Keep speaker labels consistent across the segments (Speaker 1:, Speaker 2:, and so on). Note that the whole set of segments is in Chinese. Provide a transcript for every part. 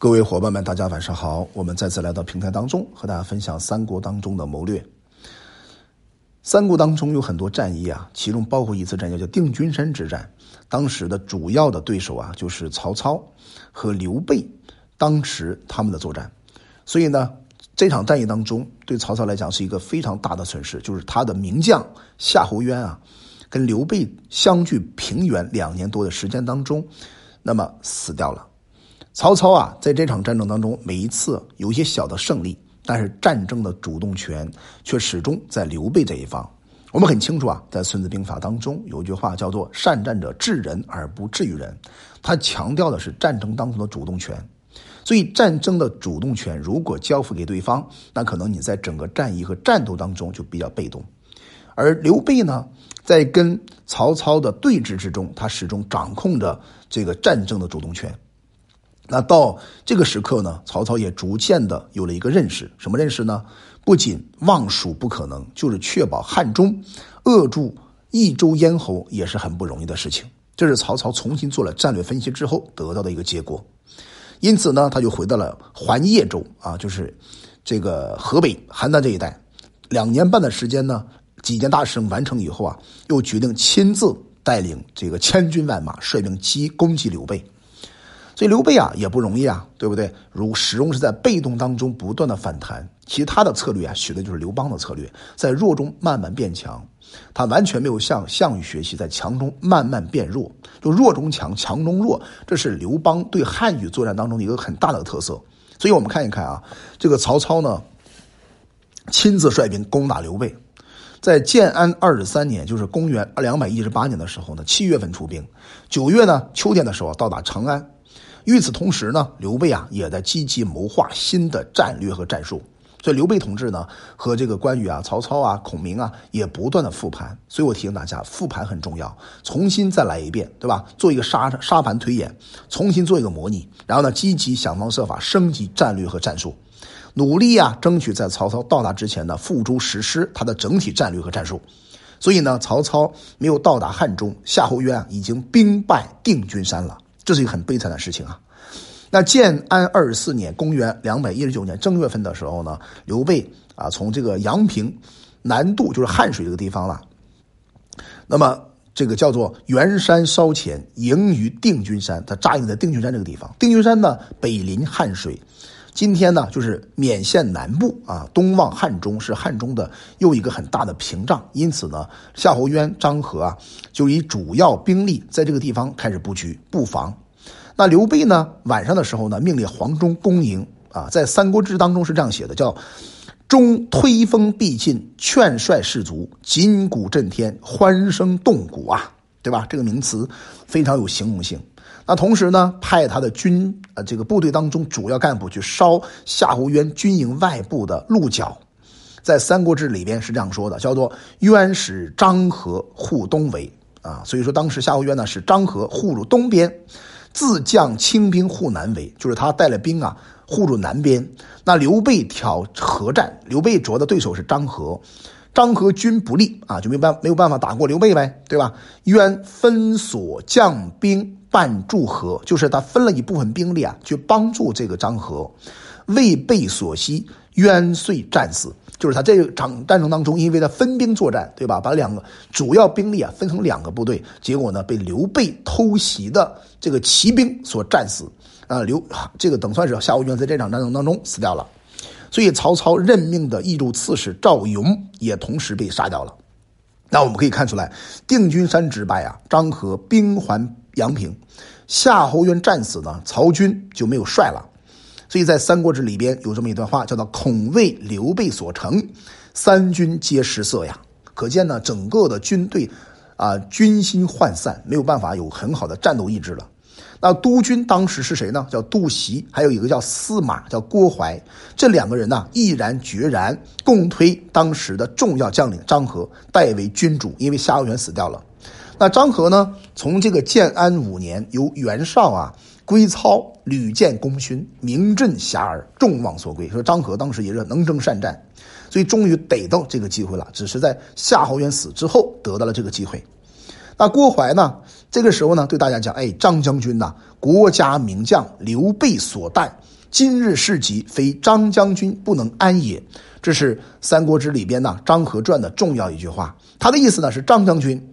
Speaker 1: 各位伙伴们，大家晚上好！我们再次来到平台当中，和大家分享三国当中的谋略。三国当中有很多战役啊，其中包括一次战役叫定军山之战。当时的主要的对手啊，就是曹操和刘备。当时他们的作战，所以呢，这场战役当中对曹操来讲是一个非常大的损失，就是他的名将夏侯渊啊，跟刘备相距平原两年多的时间当中，那么死掉了。曹操啊，在这场战争当中，每一次有一些小的胜利，但是战争的主动权却始终在刘备这一方。我们很清楚啊，在《孙子兵法》当中有一句话叫做“善战者治人而不治于人”，他强调的是战争当中的主动权。所以，战争的主动权如果交付给对方，那可能你在整个战役和战斗当中就比较被动。而刘备呢，在跟曹操的对峙之中，他始终掌控着这个战争的主动权。那到这个时刻呢，曹操也逐渐的有了一个认识，什么认识呢？不仅望蜀不可能，就是确保汉中，扼住益州咽喉也是很不容易的事情。这是曹操重新做了战略分析之后得到的一个结果。因此呢，他就回到了环邺州啊，就是这个河北邯郸这一带。两年半的时间呢，几件大事完成以后啊，又决定亲自带领这个千军万马，率兵击攻击刘备。所以刘备啊也不容易啊，对不对？如始终是在被动当中不断的反弹，其他的策略啊学的就是刘邦的策略，在弱中慢慢变强。他完全没有向项羽学习，在强中慢慢变弱，就弱中强，强中弱，这是刘邦对汉语作战当中的一个很大的特色。所以我们看一看啊，这个曹操呢亲自率兵攻打刘备，在建安二十三年，就是公元两百一十八年的时候呢，七月份出兵，九月呢秋天的时候到达长安。与此同时呢，刘备啊也在积极谋划新的战略和战术。所以刘备同志呢和这个关羽啊、曹操啊、孔明啊也不断的复盘。所以我提醒大家，复盘很重要，重新再来一遍，对吧？做一个沙沙盘推演，重新做一个模拟，然后呢积极想方设法升级战略和战术，努力啊争取在曹操到达之前呢付诸实施他的整体战略和战术。所以呢，曹操没有到达汉中，夏侯渊已经兵败定军山了。这是一个很悲惨的事情啊！那建安二十四年，公元两百一十九年正月份的时候呢，刘备啊从这个阳平南渡，就是汉水这个地方了。那么这个叫做元山烧钱，营于定军山，他扎营在定军山这个地方。定军山呢北临汉水，今天呢就是勉县南部啊，东望汉中，是汉中的又一个很大的屏障。因此呢，夏侯渊、张合啊就以主要兵力在这个地方开始布局布防。那刘备呢？晚上的时候呢，命令黄忠攻营啊，在《三国志》当中是这样写的，叫“忠推风必进，劝率士卒，金鼓震天，欢声动鼓啊，对吧？这个名词非常有形容性。那同时呢，派他的军呃这个部队当中主要干部去烧夏侯渊军营外部的鹿角，在《三国志》里边是这样说的，叫做“渊使张合护东围”啊，所以说当时夏侯渊呢是张合护住东边。自将轻兵护南围，就是他带了兵啊，护住南边。那刘备挑合战，刘备主要的对手是张合，张合军不利啊，就没办没有办法打过刘备呗，对吧？渊分所将兵半助合，就是他分了一部分兵力啊，去帮助这个张合，为备所惜，冤遂战死。就是他这场战争当中，因为他分兵作战，对吧？把两个主要兵力啊分成两个部队，结果呢被刘备偷袭的这个骑兵所战死啊。刘这个等算是夏侯渊在这场战争当中死掉了，所以曹操任命的益州刺史赵勇也同时被杀掉了。那我们可以看出来，定军山之败啊，张合兵还阳平，夏侯渊战死呢，曹军就没有帅了。所以在《三国志》里边有这么一段话，叫做“恐为刘备所成，三军皆失色呀”。可见呢，整个的军队啊，军心涣散，没有办法有很好的战斗意志了。那督军当时是谁呢？叫杜袭，还有一个叫司马，叫郭淮。这两个人呢，毅然决然共推当时的重要将领张合代为君主，因为夏侯渊死掉了。那张合呢，从这个建安五年，由袁绍啊。归操屡建功勋，名震遐迩，众望所归。说张合当时也是能征善战，所以终于逮到这个机会了。只是在夏侯渊死之后得到了这个机会。那郭淮呢？这个时候呢，对大家讲：“哎，张将军呐，国家名将，刘备所诞，今日事急，非张将军不能安也。这是《三国志》里边呢张合传的重要一句话。他的意思呢是张将军，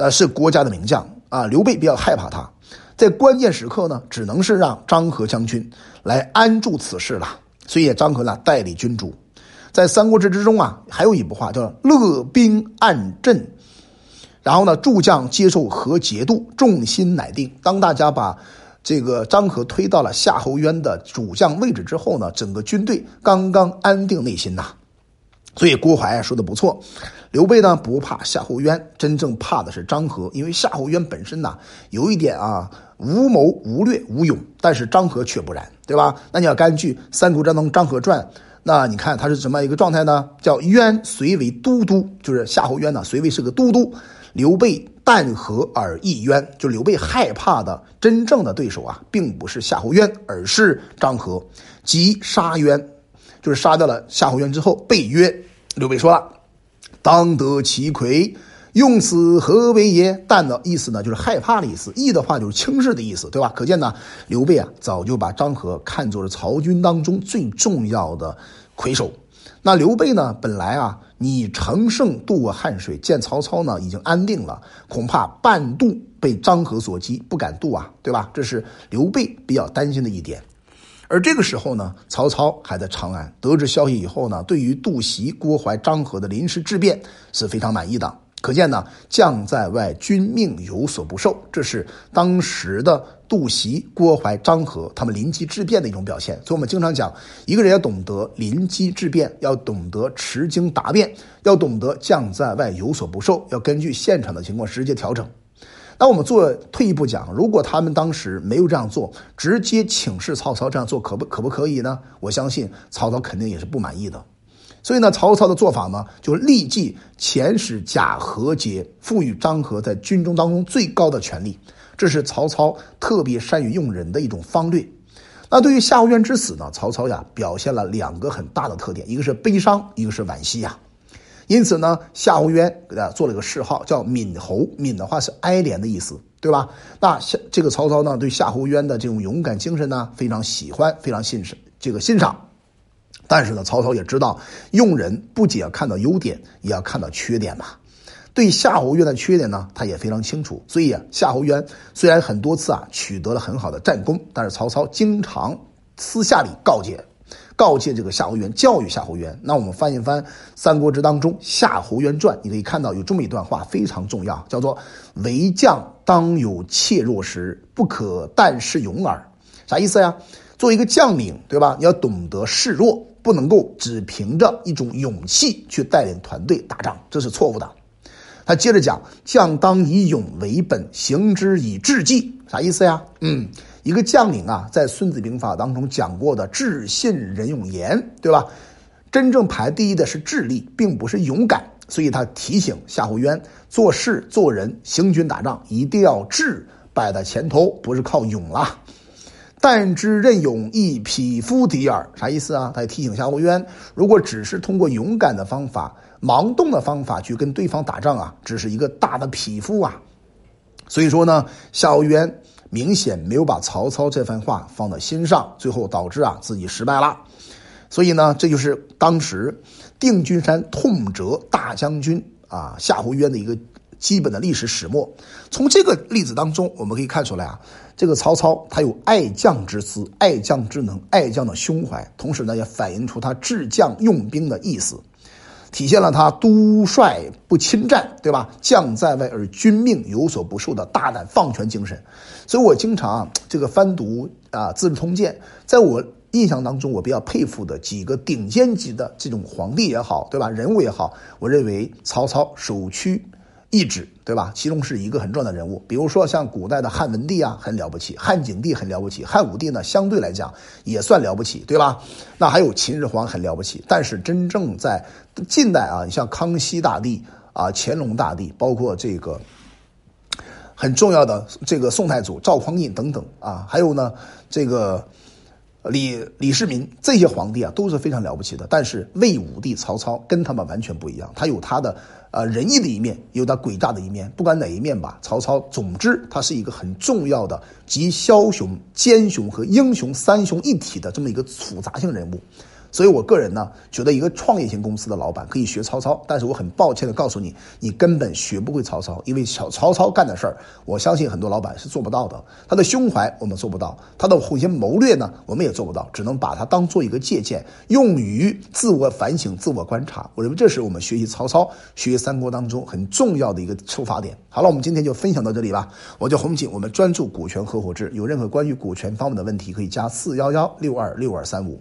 Speaker 1: 呃，是国家的名将啊，刘备比较害怕他，在关键时刻呢，只能是让张合将军来安住此事了。所以张合呢代理君主。在《三国志》之中啊，还有一部话叫“乐兵暗阵”，然后呢，诸将接受和节度，众心乃定。当大家把这个张合推到了夏侯渊的主将位置之后呢，整个军队刚刚安定内心呐。所以郭淮说的不错，刘备呢不怕夏侯渊，真正怕的是张合，因为夏侯渊本身呐有一点啊无谋无略无勇，但是张合却不然，对吧？那你要根据《三国志》中《张合传》。那你看他是什么一个状态呢？叫渊虽为都督，就是夏侯渊呢，虽为是个都督。刘备淡和而益渊，就刘备害怕的真正的对手啊，并不是夏侯渊，而是张合。即杀渊，就是杀掉了夏侯渊之后，被约。刘备说了：“当得其魁。”用此何为也？淡的意思呢，就是害怕的意思；义的话就是轻视的意思，对吧？可见呢，刘备啊，早就把张合看作了曹军当中最重要的魁首。那刘备呢，本来啊，你乘胜渡过汉水，见曹操呢已经安定了，恐怕半渡被张合所击，不敢渡啊，对吧？这是刘备比较担心的一点。而这个时候呢，曹操还在长安，得知消息以后呢，对于杜袭、郭淮、张合的临时质变是非常满意的。可见呢，将在外，君命有所不受，这是当时的杜袭、郭淮、张合他们临机质变的一种表现。所以，我们经常讲，一个人要懂得临机质变，要懂得持经答辩，要懂得将在外有所不受，要根据现场的情况直接调整。那我们做退一步讲，如果他们当时没有这样做，直接请示曹操这样做，可不可不可以呢？我相信曹操肯定也是不满意的。所以呢，曹操的做法呢，就立即遣使假和节，赋予张合在军中当中最高的权力。这是曹操特别善于用人的一种方略。那对于夏侯渊之死呢，曹操呀表现了两个很大的特点，一个是悲伤，一个是惋惜呀。因此呢，夏侯渊给他做了个谥号，叫悯侯。悯的话是哀怜的意思，对吧？那夏这个曹操呢，对夏侯渊的这种勇敢精神呢，非常喜欢，非常欣赏，这个欣赏。但是呢，曹操也知道，用人不仅要看到优点，也要看到缺点嘛。对夏侯渊的缺点呢，他也非常清楚。所以啊，夏侯渊虽然很多次啊取得了很好的战功，但是曹操经常私下里告诫，告诫这个夏侯渊，教育夏侯渊。那我们翻一翻《三国志》当中《夏侯渊传》，你可以看到有这么一段话非常重要，叫做“为将当有怯弱时，不可但是勇耳”。啥意思呀？作为一个将领，对吧？你要懂得示弱。不能够只凭着一种勇气去带领团队打仗，这是错误的。他接着讲：“将当以勇为本，行之以智计。”啥意思呀？嗯，一个将领啊，在《孙子兵法》当中讲过的“智信仁勇严”，对吧？真正排第一的是智力，并不是勇敢。所以他提醒夏侯渊，做事做人、行军打仗，一定要智摆在前头，不是靠勇了。但知任勇亦匹夫敌耳，啥意思啊？他也提醒夏侯渊，如果只是通过勇敢的方法、盲动的方法去跟对方打仗啊，只是一个大的匹夫啊。所以说呢，夏侯渊明显没有把曹操这番话放在心上，最后导致啊自己失败了。所以呢，这就是当时定军山痛折大将军啊夏侯渊的一个基本的历史始末。从这个例子当中，我们可以看出来啊。这个曹操，他有爱将之思、爱将之能、爱将的胸怀，同时呢，也反映出他治将用兵的意思，体现了他督帅不侵占，对吧？将在外而君命有所不受的大胆放权精神。所以我经常这个翻读啊《资治通鉴》，在我印象当中，我比较佩服的几个顶尖级的这种皇帝也好，对吧？人物也好，我认为曹操首屈。意志，对吧？其中是一个很重要的人物，比如说像古代的汉文帝啊，很了不起；汉景帝很了不起；汉武帝呢，相对来讲也算了不起，对吧？那还有秦始皇很了不起。但是真正在近代啊，你像康熙大帝啊、乾隆大帝，包括这个很重要的这个宋太祖赵匡胤等等啊，还有呢这个李李世民这些皇帝啊，都是非常了不起的。但是魏武帝曹操跟他们完全不一样，他有他的。啊仁义的一面，有他诡诈的一面。不管哪一面吧，曹操总之他是一个很重要的集枭雄、奸雄和英雄三雄一体的这么一个复杂性人物。所以，我个人呢，觉得一个创业型公司的老板可以学曹操，但是我很抱歉的告诉你，你根本学不会曹操，因为曹曹操干的事儿，我相信很多老板是做不到的。他的胸怀我们做不到，他的一些谋略呢，我们也做不到，只能把它当做一个借鉴，用于自我反省、自我观察。我认为这是我们学习曹操、学习三国当中很重要的一个出发点。好了，我们今天就分享到这里吧。我叫洪锦，我们专注股权合伙制，有任何关于股权方面的问题，可以加四幺幺六二六二三五。